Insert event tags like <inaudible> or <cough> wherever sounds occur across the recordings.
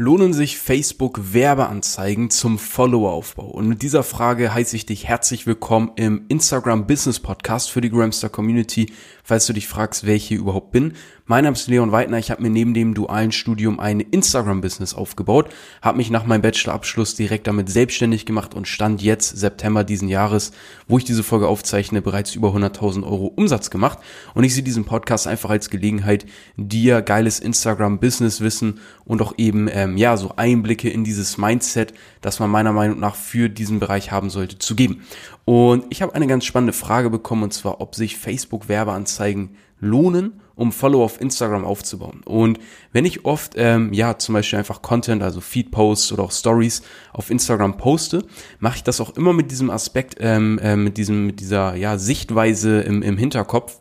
Lohnen sich Facebook Werbeanzeigen zum Followeraufbau? Und mit dieser Frage heiße ich dich herzlich willkommen im Instagram Business Podcast für die Gramstar Community. Falls du dich fragst, wer ich hier überhaupt bin. Mein Name ist Leon Weidner. Ich habe mir neben dem dualen Studium ein Instagram-Business aufgebaut, habe mich nach meinem Bachelorabschluss direkt damit selbstständig gemacht und stand jetzt September diesen Jahres, wo ich diese Folge aufzeichne, bereits über 100.000 Euro Umsatz gemacht. Und ich sehe diesen Podcast einfach als Gelegenheit, dir geiles Instagram-Business-Wissen und auch eben ähm, ja so Einblicke in dieses Mindset, das man meiner Meinung nach für diesen Bereich haben sollte, zu geben. Und ich habe eine ganz spannende Frage bekommen und zwar, ob sich Facebook Werbeanzeigen lohnen, um Follow auf Instagram aufzubauen. Und wenn ich oft, ähm, ja, zum Beispiel einfach Content, also Feed-Posts oder auch Stories auf Instagram poste, mache ich das auch immer mit diesem Aspekt, ähm, äh, mit diesem, mit dieser, ja, Sichtweise im, im Hinterkopf,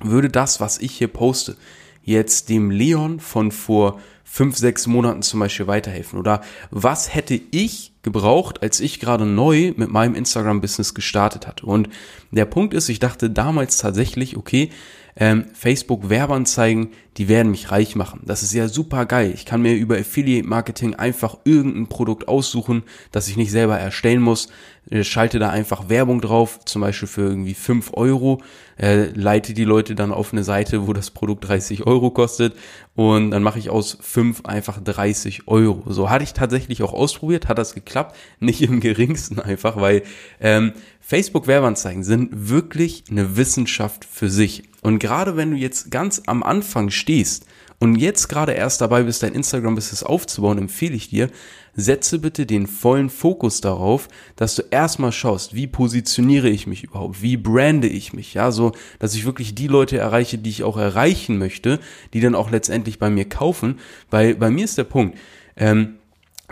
würde das, was ich hier poste, jetzt dem Leon von vor fünf, sechs Monaten zum Beispiel weiterhelfen? Oder was hätte ich gebraucht, als ich gerade neu mit meinem Instagram-Business gestartet hatte? Und der Punkt ist, ich dachte damals tatsächlich, okay, ähm, Facebook Werbeanzeigen, die werden mich reich machen. Das ist ja super geil. Ich kann mir über Affiliate Marketing einfach irgendein Produkt aussuchen, das ich nicht selber erstellen muss. Äh, schalte da einfach Werbung drauf, zum Beispiel für irgendwie fünf Euro, äh, leite die Leute dann auf eine Seite, wo das Produkt 30 Euro kostet und dann mache ich aus fünf einfach 30 Euro. So hatte ich tatsächlich auch ausprobiert, hat das geklappt, nicht im geringsten einfach, weil ähm, Facebook Werbeanzeigen sind wirklich eine Wissenschaft für sich. Und gerade wenn du jetzt ganz am Anfang stehst und jetzt gerade erst dabei bist, dein Instagram-Business aufzubauen, empfehle ich dir, setze bitte den vollen Fokus darauf, dass du erstmal schaust, wie positioniere ich mich überhaupt, wie brande ich mich, ja, so, dass ich wirklich die Leute erreiche, die ich auch erreichen möchte, die dann auch letztendlich bei mir kaufen, weil bei mir ist der Punkt, ähm,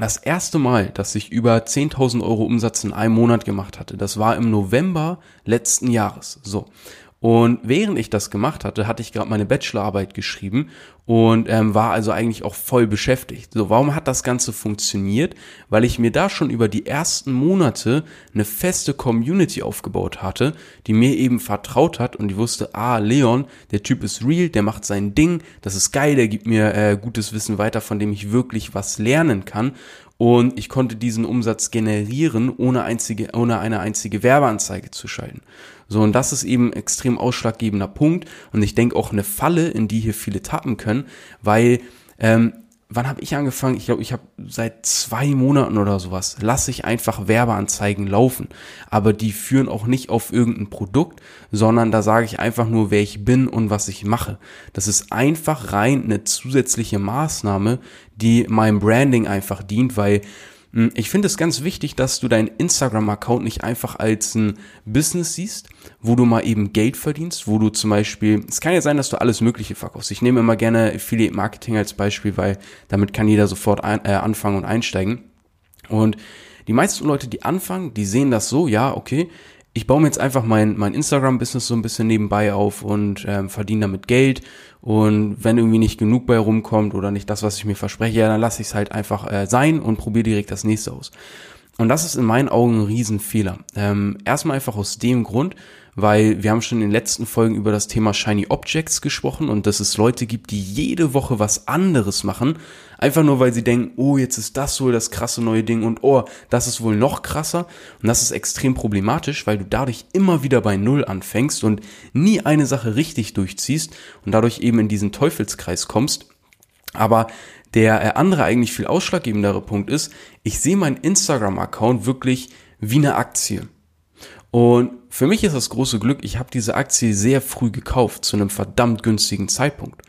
das erste Mal, dass ich über 10.000 Euro Umsatz in einem Monat gemacht hatte, das war im November letzten Jahres. So. Und während ich das gemacht hatte, hatte ich gerade meine Bachelorarbeit geschrieben und ähm, war also eigentlich auch voll beschäftigt. So, warum hat das Ganze funktioniert? Weil ich mir da schon über die ersten Monate eine feste Community aufgebaut hatte, die mir eben vertraut hat und die wusste, ah, Leon, der Typ ist real, der macht sein Ding, das ist geil, der gibt mir äh, gutes Wissen weiter, von dem ich wirklich was lernen kann und ich konnte diesen Umsatz generieren, ohne einzige, ohne eine einzige Werbeanzeige zu schalten. So, und das ist eben extrem ausschlaggebender Punkt und ich denke auch eine Falle, in die hier viele tappen können, weil ähm, wann habe ich angefangen? Ich glaube, ich habe seit zwei Monaten oder sowas, lasse ich einfach Werbeanzeigen laufen. Aber die führen auch nicht auf irgendein Produkt, sondern da sage ich einfach nur, wer ich bin und was ich mache. Das ist einfach rein eine zusätzliche Maßnahme, die meinem Branding einfach dient, weil ich finde es ganz wichtig, dass du deinen Instagram-Account nicht einfach als ein Business siehst, wo du mal eben Geld verdienst, wo du zum Beispiel, es kann ja sein, dass du alles Mögliche verkaufst. Ich nehme immer gerne Affiliate Marketing als Beispiel, weil damit kann jeder sofort ein, äh, anfangen und einsteigen. Und die meisten Leute, die anfangen, die sehen das so, ja, okay, ich baue mir jetzt einfach mein, mein Instagram-Business so ein bisschen nebenbei auf und ähm, verdiene damit Geld. Und wenn irgendwie nicht genug bei rumkommt oder nicht das, was ich mir verspreche, ja, dann lasse ich es halt einfach äh, sein und probiere direkt das nächste aus. Und das ist in meinen Augen ein Riesenfehler. Ähm, erstmal einfach aus dem Grund, weil wir haben schon in den letzten Folgen über das Thema Shiny Objects gesprochen und dass es Leute gibt, die jede Woche was anderes machen, einfach nur weil sie denken, oh, jetzt ist das wohl das krasse neue Ding und oh, das ist wohl noch krasser und das ist extrem problematisch, weil du dadurch immer wieder bei Null anfängst und nie eine Sache richtig durchziehst und dadurch eben in diesen Teufelskreis kommst. Aber der äh, andere eigentlich viel ausschlaggebendere Punkt ist, ich sehe meinen Instagram-Account wirklich wie eine Aktie. Und für mich ist das große Glück, ich habe diese Aktie sehr früh gekauft, zu einem verdammt günstigen Zeitpunkt.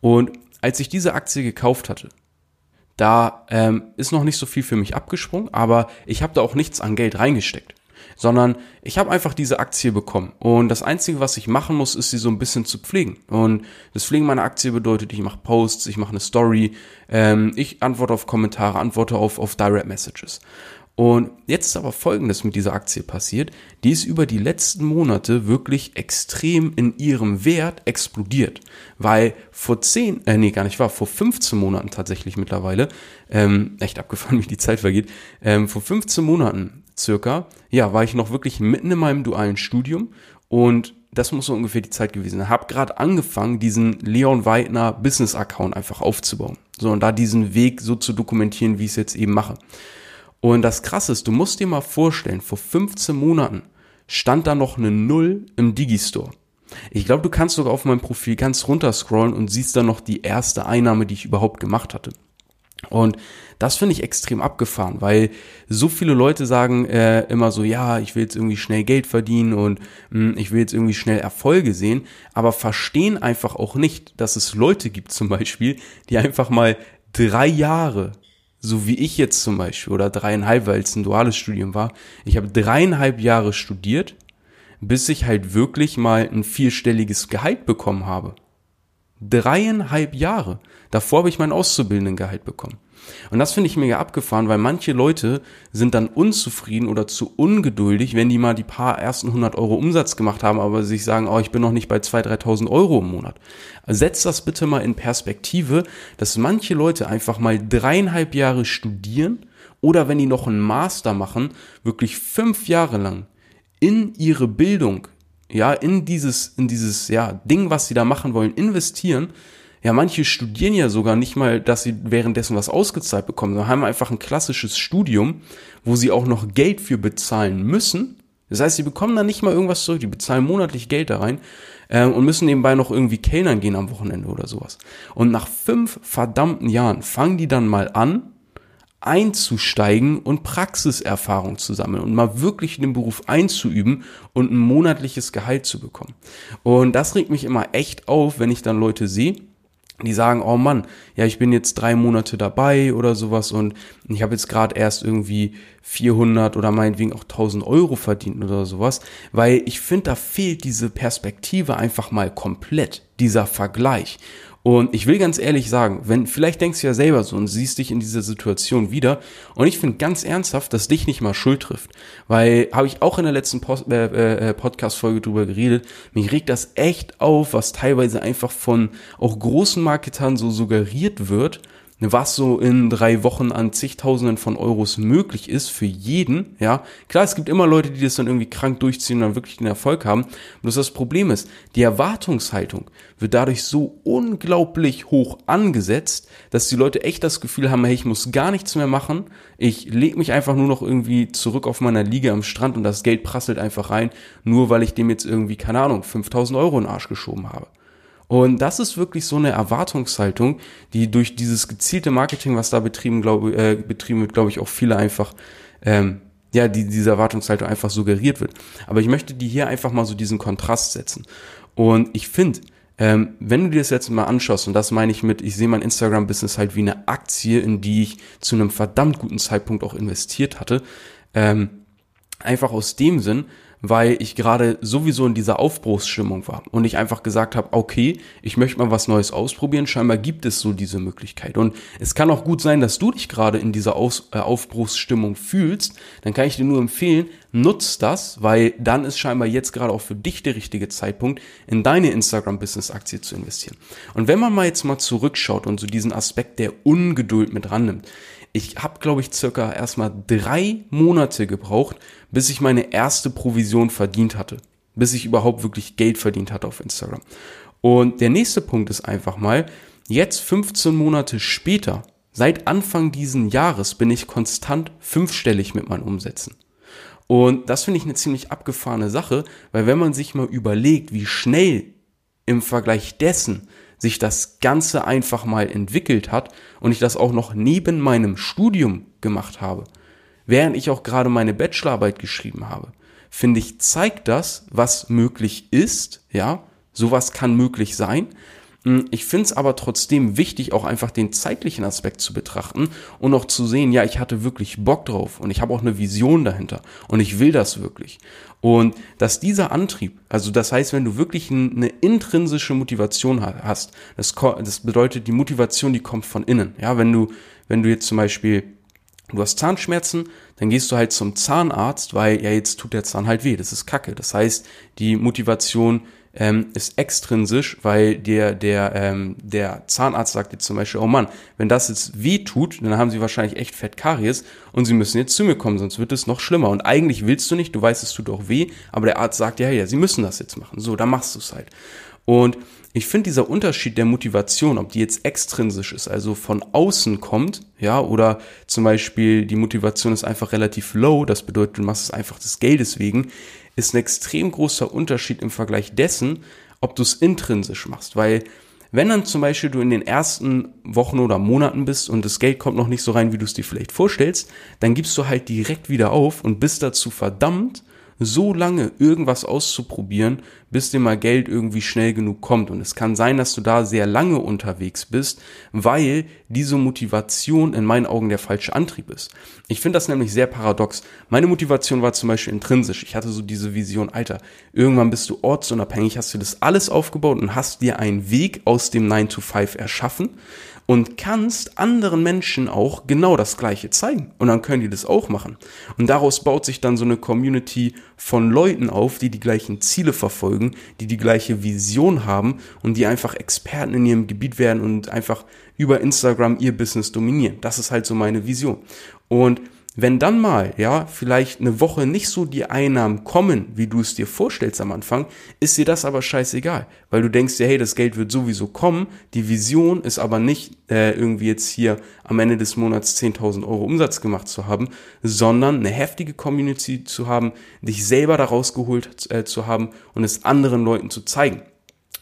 Und als ich diese Aktie gekauft hatte, da ähm, ist noch nicht so viel für mich abgesprungen, aber ich habe da auch nichts an Geld reingesteckt, sondern ich habe einfach diese Aktie bekommen und das Einzige, was ich machen muss, ist sie so ein bisschen zu pflegen. Und das Pflegen meiner Aktie bedeutet, ich mache Posts, ich mache eine Story, ähm, ich antworte auf Kommentare, antworte auf, auf Direct Messages. Und jetzt ist aber Folgendes mit dieser Aktie passiert. Die ist über die letzten Monate wirklich extrem in ihrem Wert explodiert. Weil vor 10, äh, nee, gar nicht wahr, vor 15 Monaten tatsächlich mittlerweile, ähm, echt abgefahren, <laughs> wie die Zeit vergeht, ähm, vor 15 Monaten circa, ja, war ich noch wirklich mitten in meinem dualen Studium und das muss so ungefähr die Zeit gewesen sein. Hab gerade angefangen, diesen Leon Weidner Business Account einfach aufzubauen. So und da diesen Weg so zu dokumentieren, wie ich es jetzt eben mache. Und das krasse ist, du musst dir mal vorstellen, vor 15 Monaten stand da noch eine Null im Digistore. Ich glaube, du kannst sogar auf meinem Profil ganz runter scrollen und siehst dann noch die erste Einnahme, die ich überhaupt gemacht hatte. Und das finde ich extrem abgefahren, weil so viele Leute sagen äh, immer so, ja, ich will jetzt irgendwie schnell Geld verdienen und mh, hm, ich will jetzt irgendwie schnell Erfolge sehen, aber verstehen einfach auch nicht, dass es Leute gibt zum Beispiel, die einfach mal drei Jahre, so wie ich jetzt zum Beispiel, oder dreieinhalb, weil es ein duales Studium war, ich habe dreieinhalb Jahre studiert, bis ich halt wirklich mal ein vierstelliges Gehalt bekommen habe. Dreieinhalb Jahre. Davor habe ich mein Auszubildendengehalt bekommen. Und das finde ich mega abgefahren, weil manche Leute sind dann unzufrieden oder zu ungeduldig, wenn die mal die paar ersten 100 Euro Umsatz gemacht haben, aber sich sagen, oh, ich bin noch nicht bei 2.000, 3.000 Euro im Monat. Setzt das bitte mal in Perspektive, dass manche Leute einfach mal dreieinhalb Jahre studieren oder wenn die noch einen Master machen, wirklich fünf Jahre lang in ihre Bildung, ja, in dieses, in dieses, ja, Ding, was sie da machen wollen, investieren, ja, manche studieren ja sogar nicht mal, dass sie währenddessen was ausgezahlt bekommen, sondern haben einfach ein klassisches Studium, wo sie auch noch Geld für bezahlen müssen. Das heißt, sie bekommen dann nicht mal irgendwas zurück, die bezahlen monatlich Geld da rein äh, und müssen nebenbei noch irgendwie Kellnern gehen am Wochenende oder sowas. Und nach fünf verdammten Jahren fangen die dann mal an, einzusteigen und Praxiserfahrung zu sammeln und mal wirklich in den Beruf einzuüben und ein monatliches Gehalt zu bekommen. Und das regt mich immer echt auf, wenn ich dann Leute sehe, die sagen, oh Mann, ja, ich bin jetzt drei Monate dabei oder sowas und ich habe jetzt gerade erst irgendwie 400 oder meinetwegen auch 1000 Euro verdient oder sowas, weil ich finde, da fehlt diese Perspektive einfach mal komplett, dieser Vergleich. Und ich will ganz ehrlich sagen, wenn, vielleicht denkst du ja selber so und siehst dich in dieser Situation wieder. Und ich finde ganz ernsthaft, dass dich nicht mal Schuld trifft. Weil, habe ich auch in der letzten Post, äh, äh, Podcast-Folge drüber geredet, mich regt das echt auf, was teilweise einfach von auch großen Marketern so suggeriert wird was so in drei Wochen an zigtausenden von Euros möglich ist für jeden, ja. Klar, es gibt immer Leute, die das dann irgendwie krank durchziehen und dann wirklich den Erfolg haben. Bloß das Problem ist, die Erwartungshaltung wird dadurch so unglaublich hoch angesetzt, dass die Leute echt das Gefühl haben, hey, ich muss gar nichts mehr machen. Ich leg mich einfach nur noch irgendwie zurück auf meiner Liege am Strand und das Geld prasselt einfach rein, nur weil ich dem jetzt irgendwie, keine Ahnung, 5000 Euro in den Arsch geschoben habe. Und das ist wirklich so eine Erwartungshaltung, die durch dieses gezielte Marketing, was da betrieben, glaube, äh, betrieben wird, glaube ich, auch viele einfach, ähm, ja, die, diese Erwartungshaltung einfach suggeriert wird. Aber ich möchte die hier einfach mal so diesen Kontrast setzen. Und ich finde, ähm, wenn du dir das jetzt mal anschaust, und das meine ich mit, ich sehe mein Instagram-Business halt wie eine Aktie, in die ich zu einem verdammt guten Zeitpunkt auch investiert hatte, ähm, einfach aus dem Sinn, weil ich gerade sowieso in dieser Aufbruchsstimmung war und ich einfach gesagt habe, okay, ich möchte mal was Neues ausprobieren. Scheinbar gibt es so diese Möglichkeit. Und es kann auch gut sein, dass du dich gerade in dieser Aus äh, Aufbruchsstimmung fühlst. Dann kann ich dir nur empfehlen, nutz das, weil dann ist scheinbar jetzt gerade auch für dich der richtige Zeitpunkt, in deine Instagram-Business-Aktie zu investieren. Und wenn man mal jetzt mal zurückschaut und so diesen Aspekt der Ungeduld mit rannimmt, ich habe, glaube ich, circa erstmal drei Monate gebraucht, bis ich meine erste Provision verdient hatte. Bis ich überhaupt wirklich Geld verdient hatte auf Instagram. Und der nächste Punkt ist einfach mal, jetzt 15 Monate später, seit Anfang diesen Jahres bin ich konstant fünfstellig mit meinen Umsätzen. Und das finde ich eine ziemlich abgefahrene Sache, weil wenn man sich mal überlegt, wie schnell im Vergleich dessen sich das Ganze einfach mal entwickelt hat und ich das auch noch neben meinem Studium gemacht habe, während ich auch gerade meine Bachelorarbeit geschrieben habe, finde ich, zeigt das, was möglich ist, ja, sowas kann möglich sein, ich finde es aber trotzdem wichtig, auch einfach den zeitlichen Aspekt zu betrachten und auch zu sehen, ja, ich hatte wirklich Bock drauf und ich habe auch eine Vision dahinter und ich will das wirklich. Und dass dieser Antrieb, also das heißt, wenn du wirklich eine intrinsische Motivation hast, das, das bedeutet die Motivation, die kommt von innen. Ja, wenn du, wenn du jetzt zum Beispiel du hast Zahnschmerzen, dann gehst du halt zum Zahnarzt, weil ja jetzt tut der Zahn halt weh, das ist Kacke. Das heißt, die Motivation ähm, ist extrinsisch, weil der, der, ähm, der Zahnarzt sagt jetzt zum Beispiel, oh Mann, wenn das jetzt weh tut, dann haben sie wahrscheinlich echt Fettkaries und sie müssen jetzt zu mir kommen, sonst wird es noch schlimmer. Und eigentlich willst du nicht, du weißt, es tut auch weh, aber der Arzt sagt ja, ja, sie müssen das jetzt machen. So, dann machst du es halt. Und ich finde dieser Unterschied der Motivation, ob die jetzt extrinsisch ist, also von außen kommt, ja, oder zum Beispiel die Motivation ist einfach relativ low, das bedeutet, du machst es einfach des Geldes wegen, ist ein extrem großer Unterschied im Vergleich dessen, ob du es intrinsisch machst, weil wenn dann zum Beispiel du in den ersten Wochen oder Monaten bist und das Geld kommt noch nicht so rein, wie du es dir vielleicht vorstellst, dann gibst du halt direkt wieder auf und bist dazu verdammt, so lange irgendwas auszuprobieren, bis dir mal Geld irgendwie schnell genug kommt. Und es kann sein, dass du da sehr lange unterwegs bist, weil diese Motivation in meinen Augen der falsche Antrieb ist. Ich finde das nämlich sehr paradox. Meine Motivation war zum Beispiel intrinsisch. Ich hatte so diese Vision, Alter, irgendwann bist du ortsunabhängig, hast du das alles aufgebaut und hast dir einen Weg aus dem 9 to 5 erschaffen und kannst anderen Menschen auch genau das Gleiche zeigen. Und dann können die das auch machen. Und daraus baut sich dann so eine Community von Leuten auf, die die gleichen Ziele verfolgen, die die gleiche Vision haben und die einfach Experten in ihrem Gebiet werden und einfach über Instagram ihr Business dominieren. Das ist halt so meine Vision. Und wenn dann mal, ja, vielleicht eine Woche nicht so die Einnahmen kommen, wie du es dir vorstellst am Anfang, ist dir das aber scheißegal, weil du denkst dir, hey, das Geld wird sowieso kommen, die Vision ist aber nicht äh, irgendwie jetzt hier am Ende des Monats 10.000 Euro Umsatz gemacht zu haben, sondern eine heftige Community zu haben, dich selber da rausgeholt äh, zu haben und es anderen Leuten zu zeigen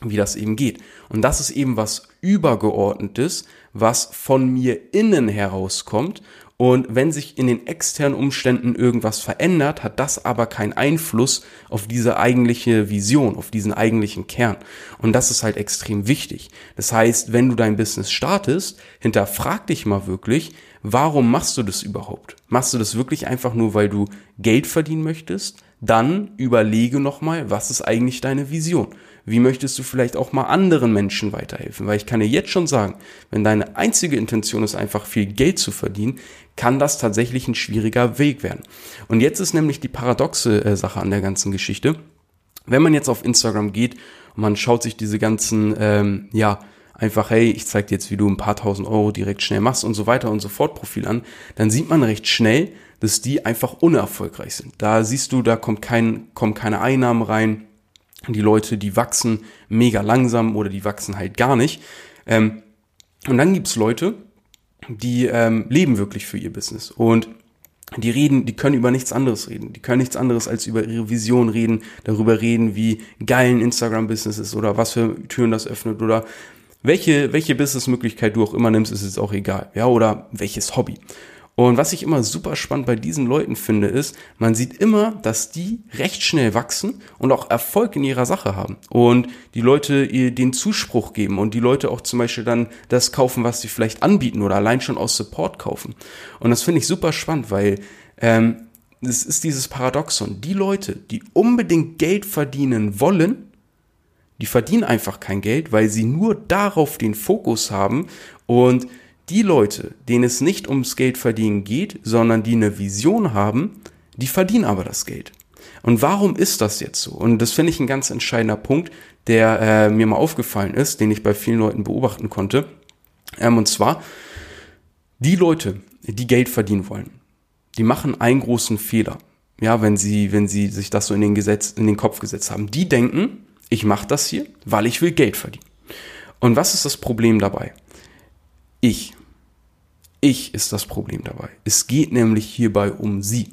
wie das eben geht. Und das ist eben was übergeordnetes, was von mir innen herauskommt und wenn sich in den externen Umständen irgendwas verändert, hat das aber keinen Einfluss auf diese eigentliche Vision, auf diesen eigentlichen Kern. Und das ist halt extrem wichtig. Das heißt, wenn du dein Business startest, hinterfrag dich mal wirklich, warum machst du das überhaupt? Machst du das wirklich einfach nur, weil du Geld verdienen möchtest? Dann überlege nochmal, was ist eigentlich deine Vision? Wie möchtest du vielleicht auch mal anderen Menschen weiterhelfen? Weil ich kann dir jetzt schon sagen, wenn deine einzige Intention ist, einfach viel Geld zu verdienen, kann das tatsächlich ein schwieriger Weg werden. Und jetzt ist nämlich die paradoxe äh, Sache an der ganzen Geschichte. Wenn man jetzt auf Instagram geht und man schaut sich diese ganzen, ähm, ja, einfach, hey, ich zeig dir jetzt, wie du ein paar tausend Euro direkt schnell machst und so weiter und so fort Profil an, dann sieht man recht schnell, dass die einfach unerfolgreich sind. Da siehst du, da kommt kein, kommen keine Einnahmen rein. Die Leute, die wachsen mega langsam oder die wachsen halt gar nicht. Ähm, und dann gibt's Leute, die ähm, leben wirklich für ihr Business und die reden, die können über nichts anderes reden. Die können nichts anderes als über ihre Vision reden, darüber reden, wie geil ein Instagram-Business ist oder was für Türen das öffnet oder welche, welche Businessmöglichkeit du auch immer nimmst, ist jetzt auch egal. Ja, oder welches Hobby. Und was ich immer super spannend bei diesen Leuten finde, ist, man sieht immer, dass die recht schnell wachsen und auch Erfolg in ihrer Sache haben. Und die Leute ihr den Zuspruch geben und die Leute auch zum Beispiel dann das kaufen, was sie vielleicht anbieten oder allein schon aus Support kaufen. Und das finde ich super spannend, weil ähm, es ist dieses Paradoxon. Die Leute, die unbedingt Geld verdienen wollen, die verdienen einfach kein Geld, weil sie nur darauf den Fokus haben und die Leute, denen es nicht ums Geld verdienen geht, sondern die eine Vision haben, die verdienen aber das Geld. Und warum ist das jetzt so? Und das finde ich ein ganz entscheidender Punkt, der äh, mir mal aufgefallen ist, den ich bei vielen Leuten beobachten konnte. Ähm, und zwar, die Leute, die Geld verdienen wollen, die machen einen großen Fehler. Ja, wenn sie, wenn sie sich das so in den Gesetz, in den Kopf gesetzt haben. Die denken, ich mache das hier, weil ich will Geld verdienen. Und was ist das Problem dabei? Ich. Ich ist das Problem dabei. Es geht nämlich hierbei um sie.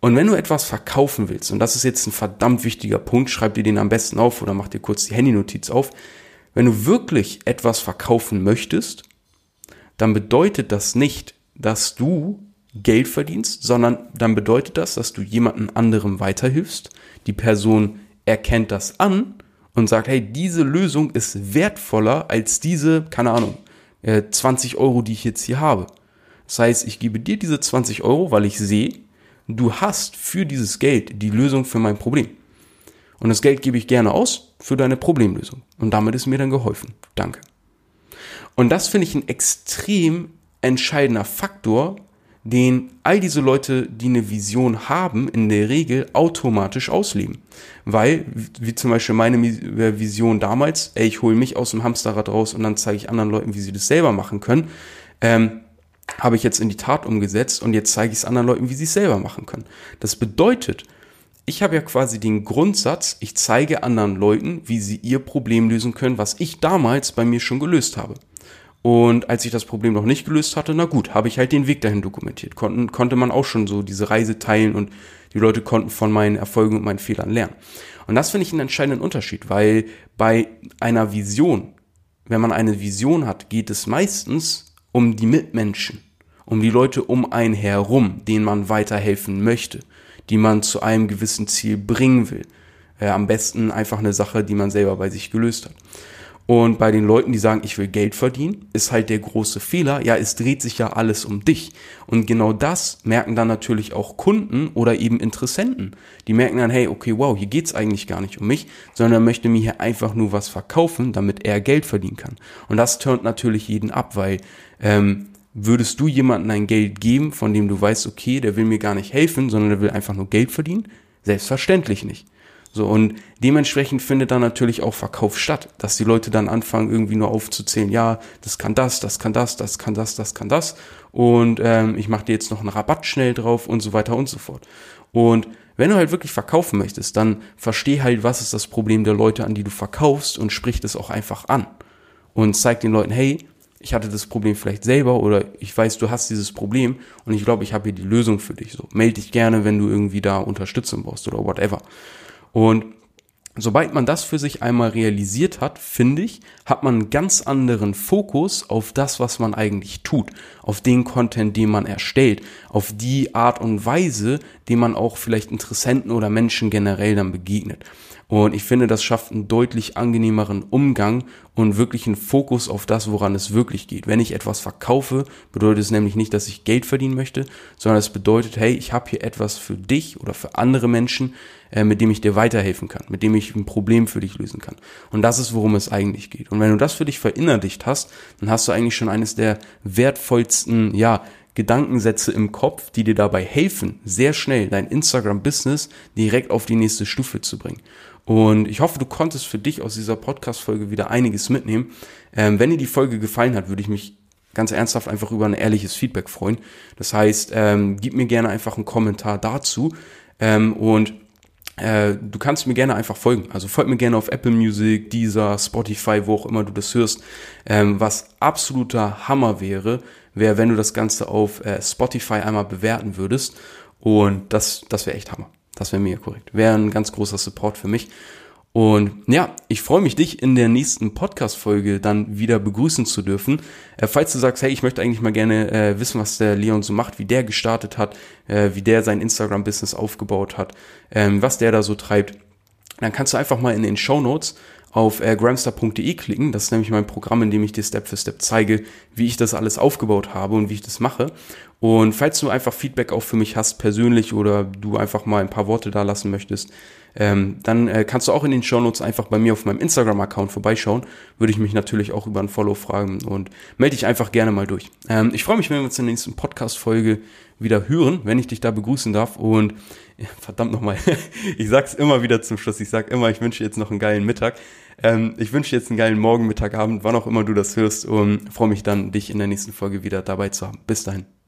Und wenn du etwas verkaufen willst, und das ist jetzt ein verdammt wichtiger Punkt, schreib dir den am besten auf oder mach dir kurz die Handynotiz auf. Wenn du wirklich etwas verkaufen möchtest, dann bedeutet das nicht, dass du Geld verdienst, sondern dann bedeutet das, dass du jemanden anderem weiterhilfst. Die Person erkennt das an und sagt, hey, diese Lösung ist wertvoller als diese, keine Ahnung, 20 äh, Euro, die ich jetzt hier habe. Das heißt, ich gebe dir diese 20 Euro, weil ich sehe, du hast für dieses Geld die Lösung für mein Problem. Und das Geld gebe ich gerne aus für deine Problemlösung. Und damit ist mir dann geholfen. Danke. Und das finde ich ein extrem entscheidender Faktor, den all diese Leute, die eine Vision haben, in der Regel automatisch ausleben. Weil, wie zum Beispiel meine äh, Vision damals, ey, ich hole mich aus dem Hamsterrad raus und dann zeige ich anderen Leuten, wie sie das selber machen können, ähm, habe ich jetzt in die Tat umgesetzt und jetzt zeige ich es anderen Leuten, wie sie es selber machen können. Das bedeutet, ich habe ja quasi den Grundsatz, ich zeige anderen Leuten, wie sie ihr Problem lösen können, was ich damals bei mir schon gelöst habe. Und als ich das Problem noch nicht gelöst hatte, na gut, habe ich halt den Weg dahin dokumentiert. Konnten, konnte man auch schon so diese Reise teilen und die Leute konnten von meinen Erfolgen und meinen Fehlern lernen. Und das finde ich einen entscheidenden Unterschied, weil bei einer Vision, wenn man eine Vision hat, geht es meistens um die Mitmenschen, um die Leute um einen herum, denen man weiterhelfen möchte, die man zu einem gewissen Ziel bringen will. Äh, am besten einfach eine Sache, die man selber bei sich gelöst hat. Und bei den Leuten, die sagen, ich will Geld verdienen, ist halt der große Fehler, ja, es dreht sich ja alles um dich. Und genau das merken dann natürlich auch Kunden oder eben Interessenten. Die merken dann, hey, okay, wow, hier geht's eigentlich gar nicht um mich, sondern er möchte mir hier einfach nur was verkaufen, damit er Geld verdienen kann. Und das turnt natürlich jeden ab, weil ähm, würdest du jemandem ein Geld geben, von dem du weißt, okay, der will mir gar nicht helfen, sondern der will einfach nur Geld verdienen? Selbstverständlich nicht. So, und dementsprechend findet dann natürlich auch Verkauf statt, dass die Leute dann anfangen, irgendwie nur aufzuzählen, ja, das kann das, das kann das, das kann das, das kann das. Und ähm, ich mache dir jetzt noch einen Rabatt schnell drauf und so weiter und so fort. Und wenn du halt wirklich verkaufen möchtest, dann versteh halt, was ist das Problem der Leute, an die du verkaufst und sprich das auch einfach an. Und zeig den Leuten, hey, ich hatte das Problem vielleicht selber oder ich weiß, du hast dieses Problem und ich glaube, ich habe hier die Lösung für dich. So, melde dich gerne, wenn du irgendwie da Unterstützung brauchst oder whatever. Und sobald man das für sich einmal realisiert hat, finde ich, hat man einen ganz anderen Fokus auf das, was man eigentlich tut, auf den Content, den man erstellt, auf die Art und Weise, die man auch vielleicht Interessenten oder Menschen generell dann begegnet. Und ich finde, das schafft einen deutlich angenehmeren Umgang und wirklich einen Fokus auf das, woran es wirklich geht. Wenn ich etwas verkaufe, bedeutet es nämlich nicht, dass ich Geld verdienen möchte, sondern es bedeutet, hey, ich habe hier etwas für dich oder für andere Menschen, äh, mit dem ich dir weiterhelfen kann, mit dem ich ein Problem für dich lösen kann. Und das ist, worum es eigentlich geht. Und wenn du das für dich verinnerlicht hast, dann hast du eigentlich schon eines der wertvollsten, ja, Gedankensätze im Kopf, die dir dabei helfen, sehr schnell dein Instagram-Business direkt auf die nächste Stufe zu bringen. Und ich hoffe, du konntest für dich aus dieser Podcast-Folge wieder einiges mitnehmen. Ähm, wenn dir die Folge gefallen hat, würde ich mich ganz ernsthaft einfach über ein ehrliches Feedback freuen. Das heißt, ähm, gib mir gerne einfach einen Kommentar dazu. Ähm, und äh, du kannst mir gerne einfach folgen. Also folg mir gerne auf Apple Music, Deezer, Spotify, wo auch immer du das hörst. Ähm, was absoluter Hammer wäre, wäre, wenn du das Ganze auf äh, Spotify einmal bewerten würdest. Und das, das wäre echt Hammer. Das wäre mega korrekt. Wäre ein ganz großer Support für mich. Und ja, ich freue mich, dich in der nächsten Podcast-Folge dann wieder begrüßen zu dürfen. Äh, falls du sagst, hey, ich möchte eigentlich mal gerne äh, wissen, was der Leon so macht, wie der gestartet hat, äh, wie der sein Instagram-Business aufgebaut hat, ähm, was der da so treibt, dann kannst du einfach mal in den Show Notes auf äh, gramstar.de klicken. Das ist nämlich mein Programm, in dem ich dir Step für Step zeige, wie ich das alles aufgebaut habe und wie ich das mache. Und falls du einfach Feedback auch für mich hast, persönlich oder du einfach mal ein paar Worte da lassen möchtest, ähm, dann äh, kannst du auch in den Shownotes einfach bei mir auf meinem Instagram-Account vorbeischauen. Würde ich mich natürlich auch über ein Follow fragen und melde dich einfach gerne mal durch. Ähm, ich freue mich, wenn wir uns in der nächsten Podcast-Folge wieder hören, wenn ich dich da begrüßen darf. Und ja, verdammt nochmal, <laughs> ich sag's immer wieder zum Schluss. Ich sag immer, ich wünsche jetzt noch einen geilen Mittag. Ähm, ich wünsche jetzt einen geilen Morgen, Mittag, Abend, wann auch immer du das hörst und freue mich dann, dich in der nächsten Folge wieder dabei zu haben. Bis dahin.